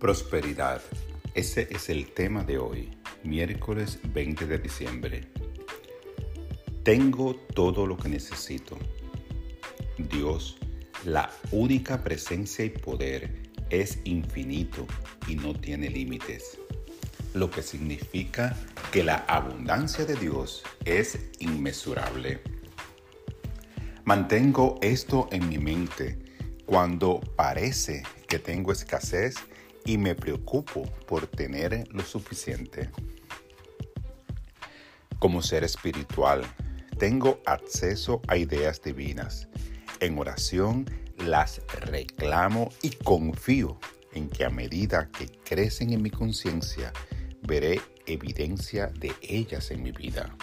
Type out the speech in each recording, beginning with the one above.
Prosperidad. Ese es el tema de hoy, miércoles 20 de diciembre. Tengo todo lo que necesito. Dios, la única presencia y poder, es infinito y no tiene límites, lo que significa que la abundancia de Dios es inmesurable. Mantengo esto en mi mente cuando parece que tengo escasez y me preocupo por tener lo suficiente. Como ser espiritual, tengo acceso a ideas divinas. En oración las reclamo y confío en que a medida que crecen en mi conciencia, veré evidencia de ellas en mi vida.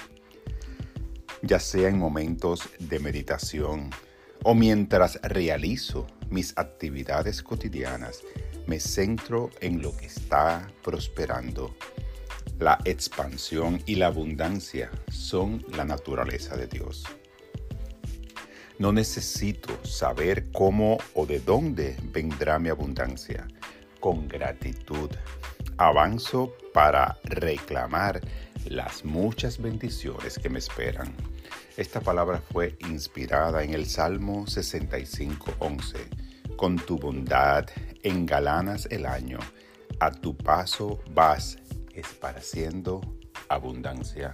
Ya sea en momentos de meditación o mientras realizo mis actividades cotidianas, me centro en lo que está prosperando. La expansión y la abundancia son la naturaleza de Dios. No necesito saber cómo o de dónde vendrá mi abundancia. Con gratitud avanzo para reclamar las muchas bendiciones que me esperan. Esta palabra fue inspirada en el Salmo 65.11 con tu bondad engalanas el año, a tu paso vas esparciendo abundancia.